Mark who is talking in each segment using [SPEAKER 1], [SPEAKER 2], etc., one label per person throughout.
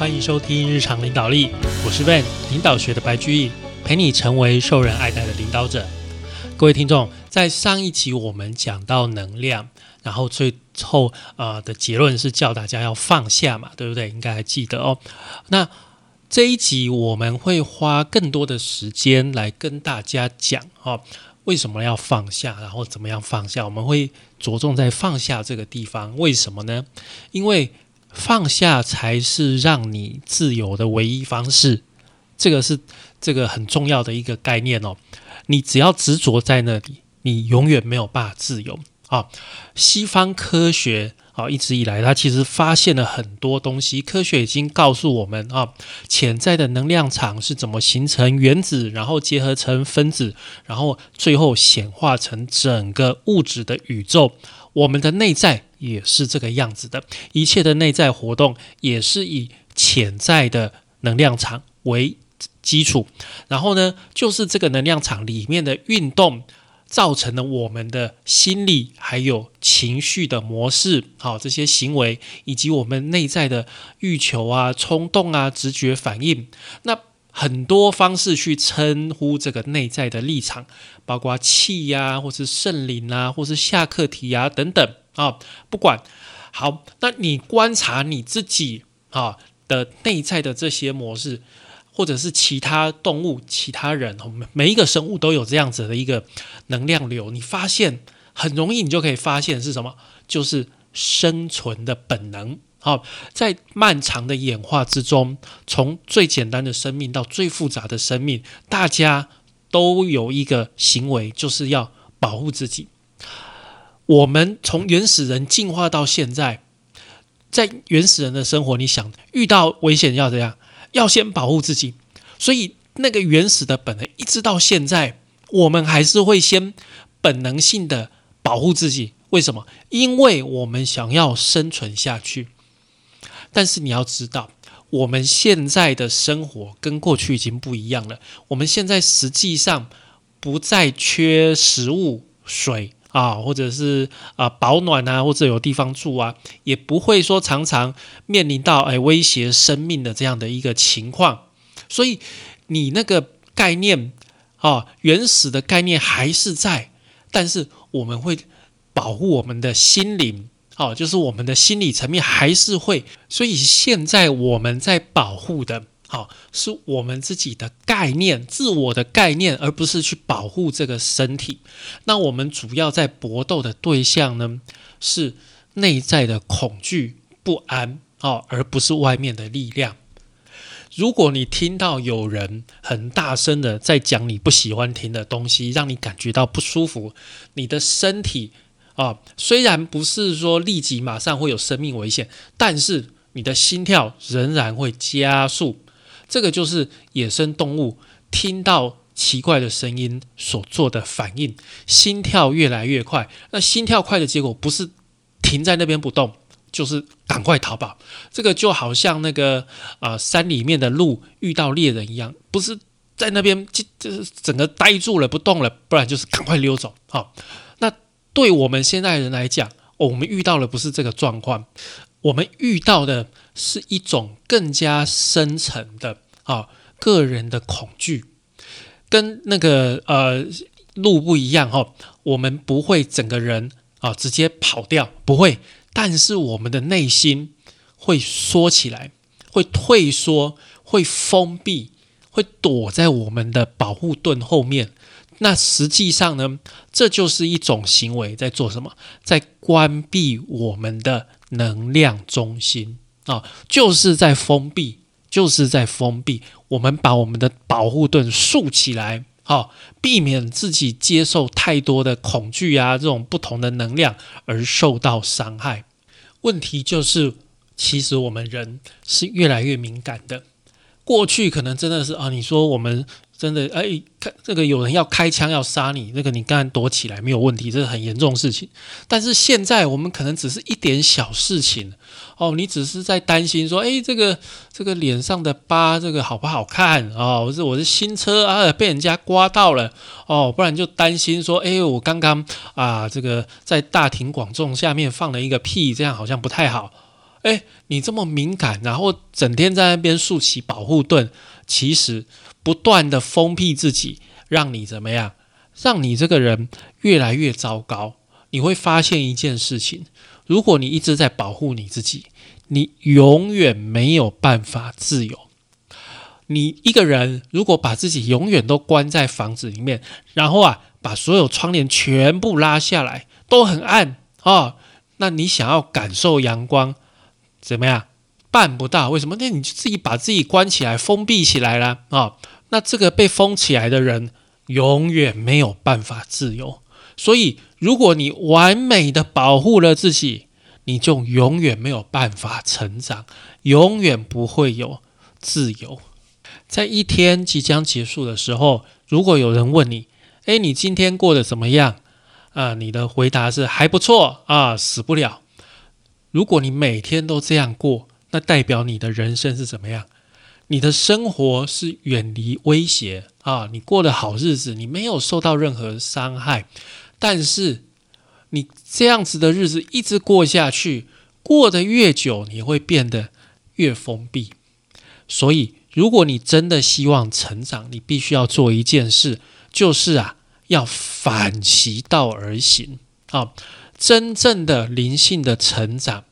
[SPEAKER 1] 欢迎收听日常领导力，我是 Van 领导学的白居易，陪你成为受人爱戴的领导者。各位听众，在上一集我们讲到能量，然后最后呃的结论是叫大家要放下嘛，对不对？应该还记得哦。那这一集我们会花更多的时间来跟大家讲哦，为什么要放下，然后怎么样放下？我们会着重在放下这个地方，为什么呢？因为放下才是让你自由的唯一方式，这个是这个很重要的一个概念哦。你只要执着在那里，你永远没有办法自由啊。西方科学啊，一直以来它其实发现了很多东西，科学已经告诉我们啊，潜在的能量场是怎么形成原子，然后结合成分子，然后最后显化成整个物质的宇宙。我们的内在也是这个样子的，一切的内在活动也是以潜在的能量场为基础，然后呢，就是这个能量场里面的运动造成了我们的心理还有情绪的模式，好，这些行为以及我们内在的欲求啊、冲动啊、直觉反应，那。很多方式去称呼这个内在的立场，包括气呀，或是圣灵啊，或是下课题啊等等。啊，不管好，那你观察你自己啊的内在的这些模式，或者是其他动物、其他人，每一个生物都有这样子的一个能量流，你发现很容易，你就可以发现是什么，就是生存的本能。好，在漫长的演化之中，从最简单的生命到最复杂的生命，大家都有一个行为，就是要保护自己。我们从原始人进化到现在，在原始人的生活，你想遇到危险要怎样？要先保护自己。所以那个原始的本能，一直到现在，我们还是会先本能性的保护自己。为什么？因为我们想要生存下去。但是你要知道，我们现在的生活跟过去已经不一样了。我们现在实际上不再缺食物、水啊，或者是啊保暖啊，或者有地方住啊，也不会说常常面临到哎威胁生命的这样的一个情况。所以你那个概念啊，原始的概念还是在，但是我们会保护我们的心灵。哦，就是我们的心理层面还是会，所以现在我们在保护的，好，是我们自己的概念、自我的概念，而不是去保护这个身体。那我们主要在搏斗的对象呢，是内在的恐惧、不安，哦，而不是外面的力量。如果你听到有人很大声的在讲你不喜欢听的东西，让你感觉到不舒服，你的身体。啊，虽然不是说立即马上会有生命危险，但是你的心跳仍然会加速。这个就是野生动物听到奇怪的声音所做的反应，心跳越来越快。那心跳快的结果不是停在那边不动，就是赶快逃跑。这个就好像那个啊山里面的鹿遇到猎人一样，不是在那边就就是整个呆住了不动了，不然就是赶快溜走。好。那对我们现在人来讲，我们遇到的不是这个状况，我们遇到的是一种更加深层的啊个人的恐惧，跟那个呃路不一样哈。我们不会整个人啊直接跑掉，不会，但是我们的内心会缩起来，会退缩，会封闭，会躲在我们的保护盾后面。那实际上呢，这就是一种行为，在做什么？在关闭我们的能量中心啊，就是在封闭，就是在封闭。我们把我们的保护盾竖起来，好，避免自己接受太多的恐惧啊，这种不同的能量而受到伤害。问题就是，其实我们人是越来越敏感的。过去可能真的是啊，你说我们。真的，哎，看这个有人要开枪要杀你，那个你刚刚躲起来没有问题，这是很严重的事情。但是现在我们可能只是一点小事情哦，你只是在担心说，哎，这个这个脸上的疤，这个好不好看啊？我是我是新车啊，被人家刮到了哦，不然就担心说，哎，我刚刚啊，这个在大庭广众下面放了一个屁，这样好像不太好。哎，你这么敏感，然后整天在那边竖起保护盾，其实不断的封闭自己，让你怎么样？让你这个人越来越糟糕。你会发现一件事情：如果你一直在保护你自己，你永远没有办法自由。你一个人如果把自己永远都关在房子里面，然后啊，把所有窗帘全部拉下来，都很暗啊，那你想要感受阳光？怎么样？办不到？为什么？那你就自己把自己关起来，封闭起来了啊？那这个被封起来的人，永远没有办法自由。所以，如果你完美的保护了自己，你就永远没有办法成长，永远不会有自由。在一天即将结束的时候，如果有人问你：“哎，你今天过得怎么样？”啊，你的回答是还不错啊，死不了。如果你每天都这样过，那代表你的人生是怎么样？你的生活是远离威胁啊，你过的好日子，你没有受到任何伤害。但是你这样子的日子一直过下去，过得越久，你会变得越封闭。所以，如果你真的希望成长，你必须要做一件事，就是啊，要反其道而行啊。真正的灵性的成长，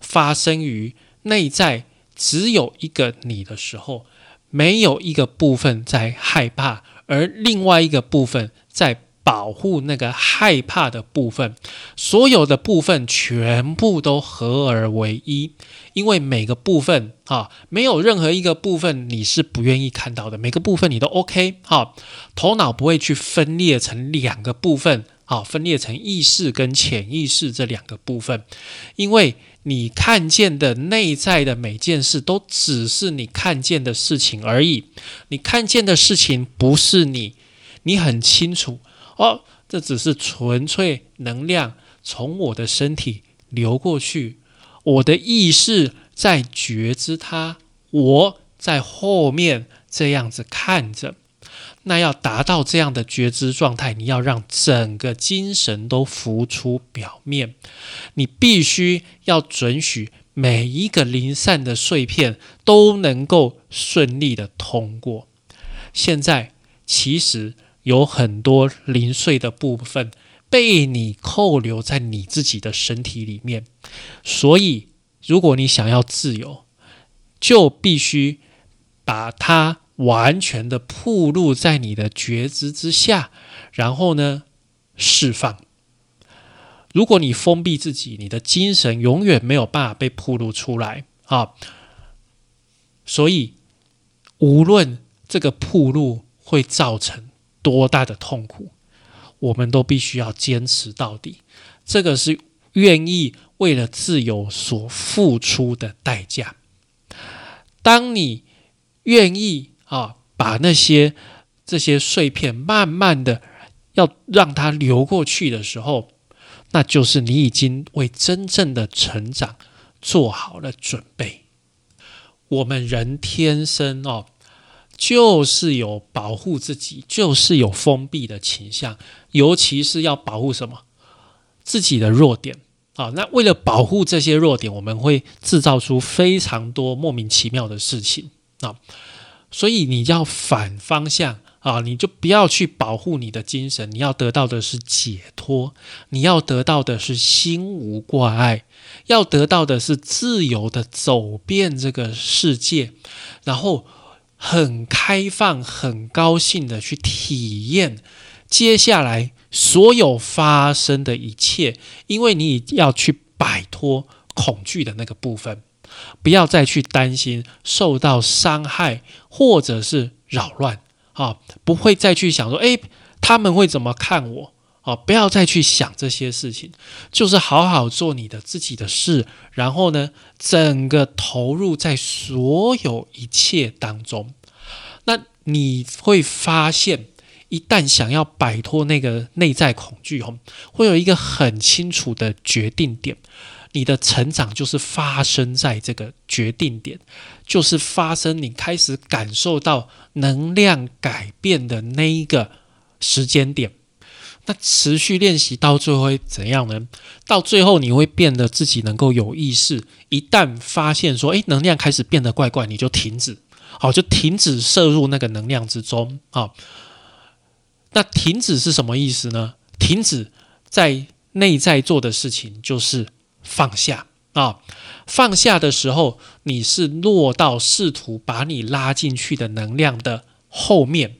[SPEAKER 1] 发生于内在只有一个你的时候，没有一个部分在害怕，而另外一个部分在保护那个害怕的部分，所有的部分全部都合而为一，因为每个部分啊，没有任何一个部分你是不愿意看到的，每个部分你都 OK 哈，头脑不会去分裂成两个部分。好，分裂成意识跟潜意识这两个部分，因为你看见的内在的每件事都只是你看见的事情而已，你看见的事情不是你，你很清楚哦，这只是纯粹能量从我的身体流过去，我的意识在觉知它，我在后面这样子看着。那要达到这样的觉知状态，你要让整个精神都浮出表面，你必须要准许每一个零散的碎片都能够顺利的通过。现在其实有很多零碎的部分被你扣留在你自己的身体里面，所以如果你想要自由，就必须把它。完全的暴露在你的觉知之下，然后呢，释放。如果你封闭自己，你的精神永远没有办法被暴露出来啊。所以，无论这个暴露会造成多大的痛苦，我们都必须要坚持到底。这个是愿意为了自由所付出的代价。当你愿意。啊，把那些这些碎片慢慢的要让它流过去的时候，那就是你已经为真正的成长做好了准备。我们人天生哦，就是有保护自己，就是有封闭的倾向，尤其是要保护什么自己的弱点啊。那为了保护这些弱点，我们会制造出非常多莫名其妙的事情啊。所以你要反方向啊，你就不要去保护你的精神，你要得到的是解脱，你要得到的是心无挂碍，要得到的是自由的走遍这个世界，然后很开放、很高兴的去体验接下来所有发生的一切，因为你要去摆脱恐惧的那个部分。不要再去担心受到伤害或者是扰乱啊！不会再去想说，诶，他们会怎么看我啊？不要再去想这些事情，就是好好做你的自己的事，然后呢，整个投入在所有一切当中。那你会发现，一旦想要摆脱那个内在恐惧，吼，会有一个很清楚的决定点。你的成长就是发生在这个决定点，就是发生你开始感受到能量改变的那一个时间点。那持续练习到最后会怎样呢？到最后你会变得自己能够有意识。一旦发现说，诶，能量开始变得怪怪，你就停止，好，就停止摄入那个能量之中啊。那停止是什么意思呢？停止在内在做的事情就是放下啊。放下的时候，你是落到试图把你拉进去的能量的后面。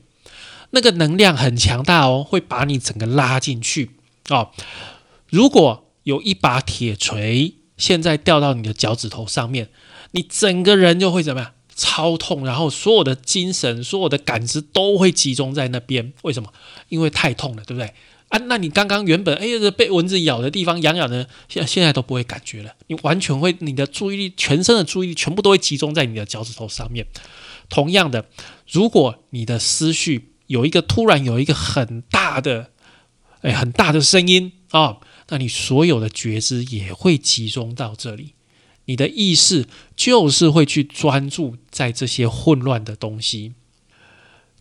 [SPEAKER 1] 那个能量很强大哦，会把你整个拉进去哦。如果有一把铁锤现在掉到你的脚趾头上面，你整个人就会怎么样？超痛，然后所有的精神、所有的感知都会集中在那边。为什么？因为太痛了，对不对？啊，那你刚刚原本哎呀被蚊子咬的地方痒痒的，现现在都不会感觉了。你完全会，你的注意力、全身的注意力全部都会集中在你的脚趾头上面。同样的，如果你的思绪，有一个突然有一个很大的，哎，很大的声音啊，那你所有的觉知也会集中到这里，你的意识就是会去专注在这些混乱的东西，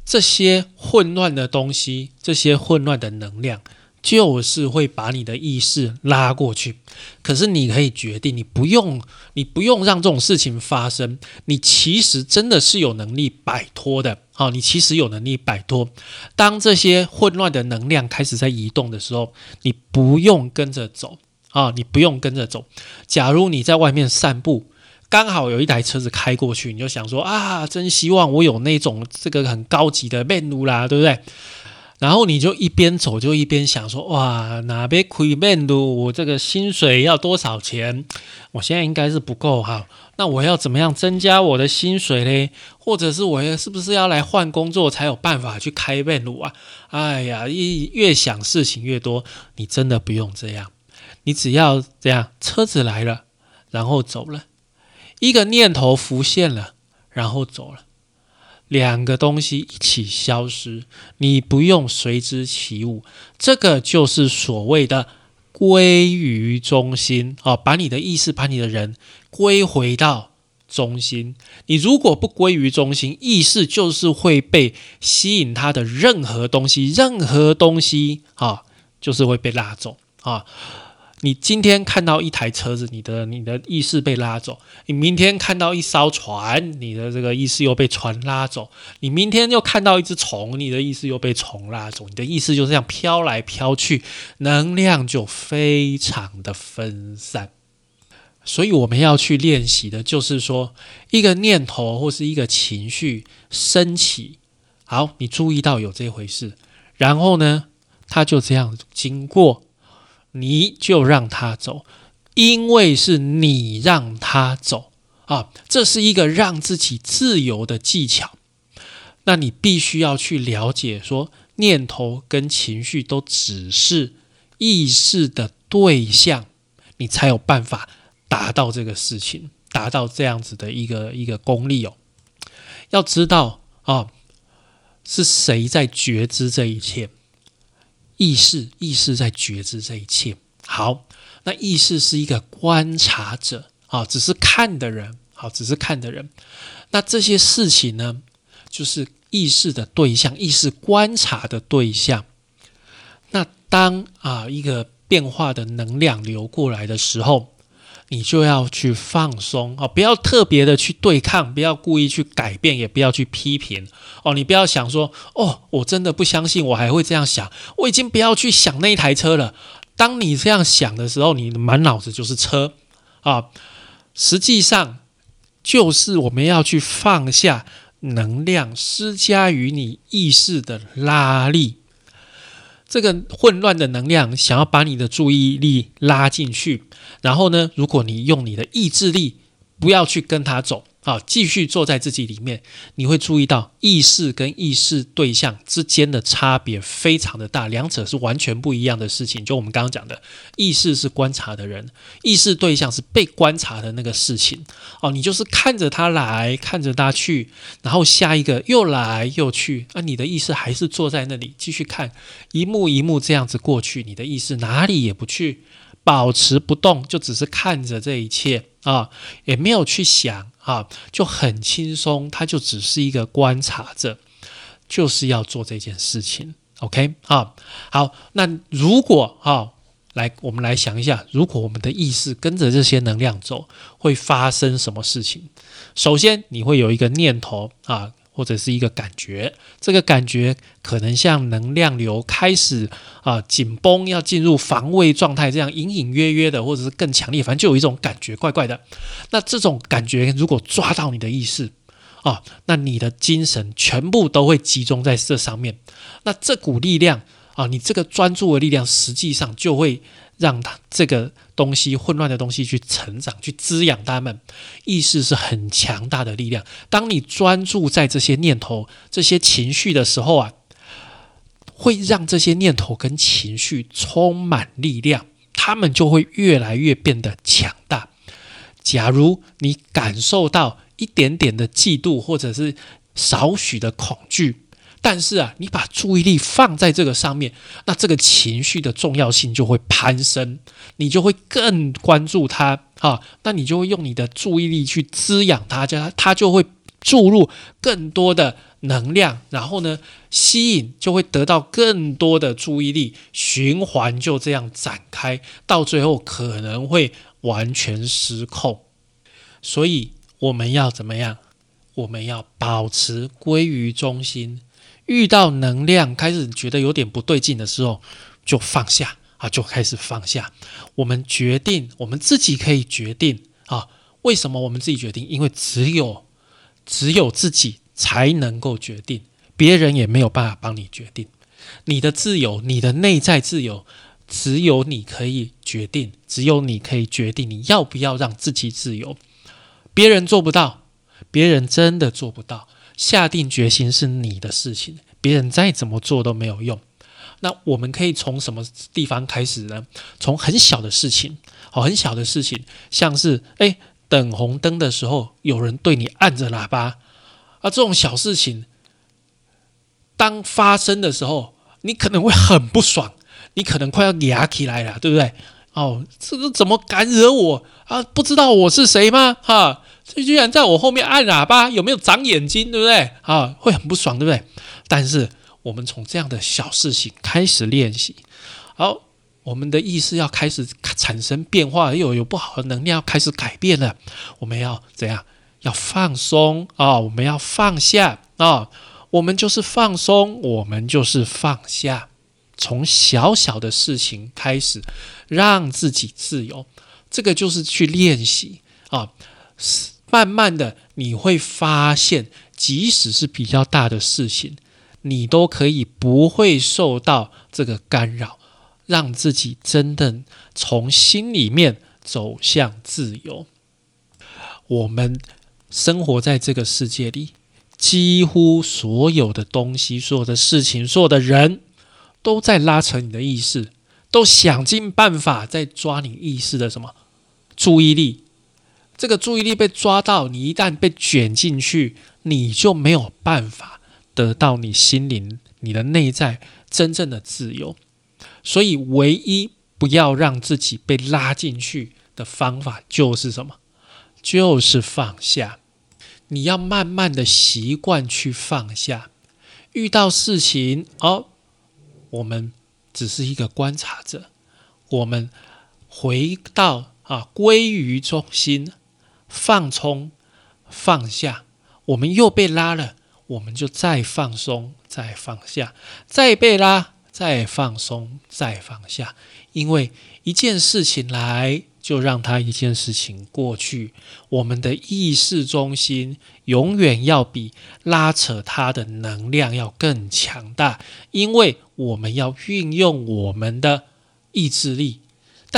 [SPEAKER 1] 这些混乱的东西，这些混乱的能量。就是会把你的意识拉过去，可是你可以决定，你不用，你不用让这种事情发生。你其实真的是有能力摆脱的，好，你其实有能力摆脱。当这些混乱的能量开始在移动的时候，你不用跟着走啊，你不用跟着走。假如你在外面散步，刚好有一台车子开过去，你就想说啊，真希望我有那种这个很高级的面路啦，对不对？然后你就一边走就一边想说：哇，哪边亏面路？我这个薪水要多少钱？我现在应该是不够哈。那我要怎么样增加我的薪水嘞？或者是我要是不是要来换工作才有办法去开面路啊？哎呀，一越想事情越多，你真的不用这样。你只要这样，车子来了，然后走了，一个念头浮现了，然后走了。两个东西一起消失，你不用随之起舞，这个就是所谓的归于中心啊，把你的意识、把你的人归回到中心。你如果不归于中心，意识就是会被吸引它的任何东西，任何东西啊，就是会被拉走啊。你今天看到一台车子，你的你的意识被拉走；你明天看到一艘船，你的这个意识又被船拉走；你明天又看到一只虫，你的意识又被虫拉走。你的意识就这样飘来飘去，能量就非常的分散。所以我们要去练习的，就是说一个念头或是一个情绪升起，好，你注意到有这回事，然后呢，它就这样经过。你就让他走，因为是你让他走啊，这是一个让自己自由的技巧。那你必须要去了解，说念头跟情绪都只是意识的对象，你才有办法达到这个事情，达到这样子的一个一个功力哦。要知道啊，是谁在觉知这一切？意识，意识在觉知这一切。好，那意识是一个观察者啊，只是看的人。好，只是看的人。那这些事情呢，就是意识的对象，意识观察的对象。那当啊一个变化的能量流过来的时候。你就要去放松哦，不要特别的去对抗，不要故意去改变，也不要去批评哦。你不要想说哦，我真的不相信，我还会这样想。我已经不要去想那一台车了。当你这样想的时候，你满脑子就是车啊。实际上，就是我们要去放下能量施加于你意识的拉力。这个混乱的能量想要把你的注意力拉进去，然后呢，如果你用你的意志力，不要去跟他走。好，继续坐在自己里面，你会注意到意识跟意识对象之间的差别非常的大，两者是完全不一样的事情。就我们刚刚讲的，意识是观察的人，意识对象是被观察的那个事情。哦，你就是看着他来，看着他去，然后下一个又来又去，啊，你的意识还是坐在那里继续看一幕一幕这样子过去，你的意识哪里也不去。保持不动，就只是看着这一切啊，也没有去想啊，就很轻松。他就只是一个观察者，就是要做这件事情 OK 啊，好，那如果啊，来我们来想一下，如果我们的意识跟着这些能量走，会发生什么事情？首先，你会有一个念头啊。或者是一个感觉，这个感觉可能像能量流开始啊紧绷，要进入防卫状态，这样隐隐约约的，或者是更强烈，反正就有一种感觉怪怪的。那这种感觉如果抓到你的意识啊，那你的精神全部都会集中在这上面。那这股力量啊，你这个专注的力量，实际上就会。让它这个东西混乱的东西去成长，去滋养它们。意识是很强大的力量。当你专注在这些念头、这些情绪的时候啊，会让这些念头跟情绪充满力量，它们就会越来越变得强大。假如你感受到一点点的嫉妒，或者是少许的恐惧。但是啊，你把注意力放在这个上面，那这个情绪的重要性就会攀升，你就会更关注它啊，那你就会用你的注意力去滋养它，就它就会注入更多的能量，然后呢，吸引就会得到更多的注意力，循环就这样展开，到最后可能会完全失控。所以我们要怎么样？我们要保持归于中心。遇到能量开始觉得有点不对劲的时候，就放下啊，就开始放下。我们决定，我们自己可以决定啊。为什么我们自己决定？因为只有只有自己才能够决定，别人也没有办法帮你决定。你的自由，你的内在自由，只有你可以决定，只有你可以决定你要不要让自己自由。别人做不到，别人真的做不到。下定决心是你的事情，别人再怎么做都没有用。那我们可以从什么地方开始呢？从很小的事情，哦，很小的事情，像是哎，等红灯的时候有人对你按着喇叭啊，这种小事情，当发生的时候，你可能会很不爽，你可能快要牙起来了，对不对？哦，这个怎么敢惹我啊？不知道我是谁吗？哈！这居然在我后面按喇叭，有没有长眼睛？对不对？啊，会很不爽，对不对？但是我们从这样的小事情开始练习，好，我们的意识要开始产生变化，又有不好的能量要开始改变了。我们要怎样？要放松啊！我们要放下啊！我们就是放松，我们就是放下。从小小的事情开始，让自己自由，这个就是去练习啊。慢慢的，你会发现，即使是比较大的事情，你都可以不会受到这个干扰，让自己真的从心里面走向自由。我们生活在这个世界里，几乎所有的东西、所有的事情、所有的人，都在拉扯你的意识，都想尽办法在抓你意识的什么注意力。这个注意力被抓到，你一旦被卷进去，你就没有办法得到你心灵、你的内在真正的自由。所以，唯一不要让自己被拉进去的方法就是什么？就是放下。你要慢慢的习惯去放下。遇到事情，哦，我们只是一个观察者，我们回到啊，归于中心。放松，放下，我们又被拉了，我们就再放松，再放下，再被拉，再放松，再放下。因为一件事情来，就让它一件事情过去。我们的意识中心永远要比拉扯它的能量要更强大，因为我们要运用我们的意志力。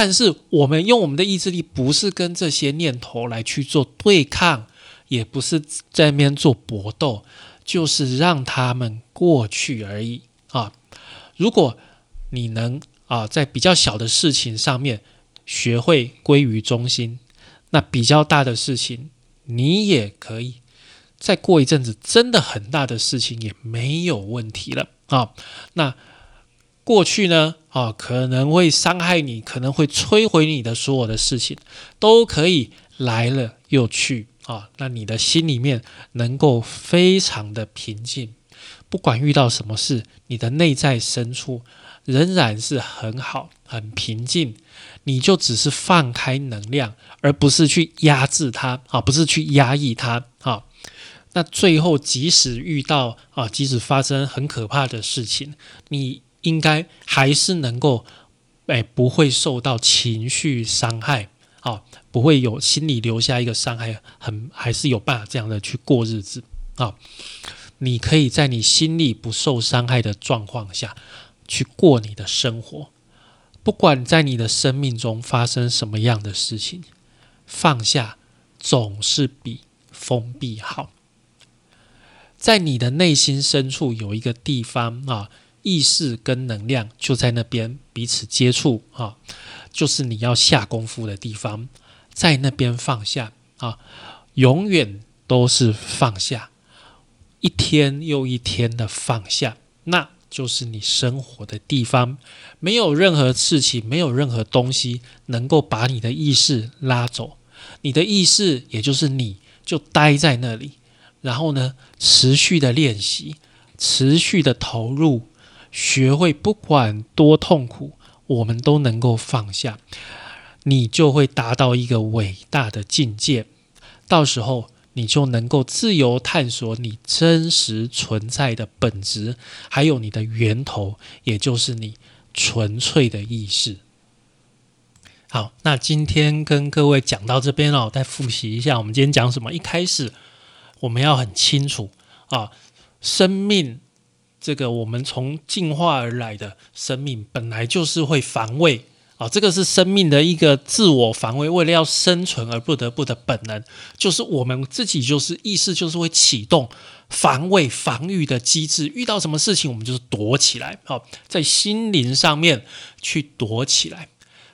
[SPEAKER 1] 但是我们用我们的意志力，不是跟这些念头来去做对抗，也不是在那边做搏斗，就是让他们过去而已啊！如果你能啊，在比较小的事情上面学会归于中心，那比较大的事情你也可以再过一阵子，真的很大的事情也没有问题了啊！那。过去呢，啊，可能会伤害你，可能会摧毁你的所有的事情，都可以来了又去啊。那你的心里面能够非常的平静，不管遇到什么事，你的内在深处仍然是很好、很平静，你就只是放开能量，而不是去压制它啊，不是去压抑它啊。那最后，即使遇到啊，即使发生很可怕的事情，你应该还是能够，哎，不会受到情绪伤害，啊，不会有心里留下一个伤害，很还是有办法这样的去过日子啊。你可以在你心里不受伤害的状况下去过你的生活，不管在你的生命中发生什么样的事情，放下总是比封闭好。在你的内心深处有一个地方啊，意识跟能量就在那边彼此接触啊，就是你要下功夫的地方，在那边放下啊，永远都是放下，一天又一天的放下，那就是你生活的地方，没有任何事情，没有任何东西能够把你的意识拉走，你的意识也就是你就待在那里。然后呢，持续的练习，持续的投入，学会不管多痛苦，我们都能够放下，你就会达到一个伟大的境界。到时候，你就能够自由探索你真实存在的本质，还有你的源头，也就是你纯粹的意识。好，那今天跟各位讲到这边哦，再复习一下，我们今天讲什么？一开始。我们要很清楚啊，生命这个我们从进化而来的生命本来就是会防卫啊，这个是生命的一个自我防卫，为了要生存而不得不的本能，就是我们自己就是意识就是会启动防卫防御的机制，遇到什么事情我们就是躲起来，好，在心灵上面去躲起来。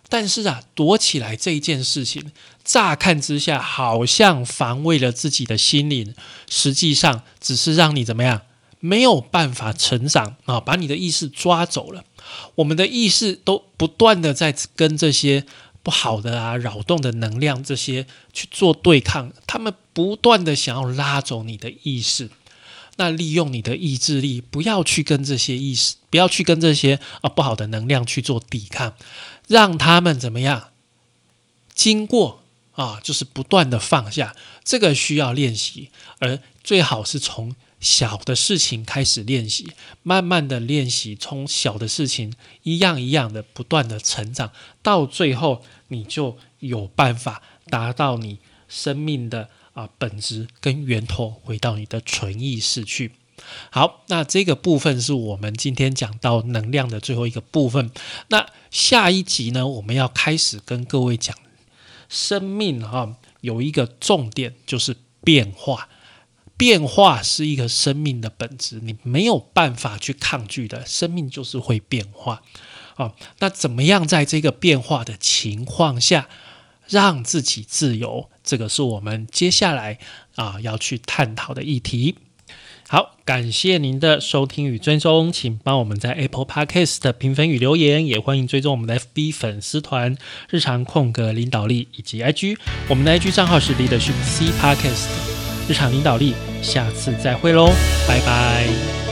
[SPEAKER 1] 但是啊，躲起来这一件事情，乍看之下好像防卫了自己的心灵，实际上只是让你怎么样没有办法成长啊，把你的意识抓走了。我们的意识都不断的在跟这些不好的啊、扰动的能量这些去做对抗，他们不断的想要拉走你的意识。那利用你的意志力，不要去跟这些意识，不要去跟这些啊不好的能量去做抵抗。让他们怎么样？经过啊，就是不断的放下，这个需要练习，而最好是从小的事情开始练习，慢慢的练习，从小的事情一样一样的不断的成长，到最后你就有办法达到你生命的啊本质跟源头，回到你的纯意识去。好，那这个部分是我们今天讲到能量的最后一个部分。那下一集呢，我们要开始跟各位讲生命哈，有一个重点就是变化。变化是一个生命的本质，你没有办法去抗拒的，生命就是会变化。啊，那怎么样在这个变化的情况下让自己自由？这个是我们接下来啊要去探讨的议题。好，感谢您的收听与追踪，请帮我们在 Apple Podcast 评分与留言，也欢迎追踪我们的 FB 粉丝团“日常空格领导力”以及 IG，我们的 IG 账号是 Leadership C Podcast，日常领导力，下次再会喽，拜拜。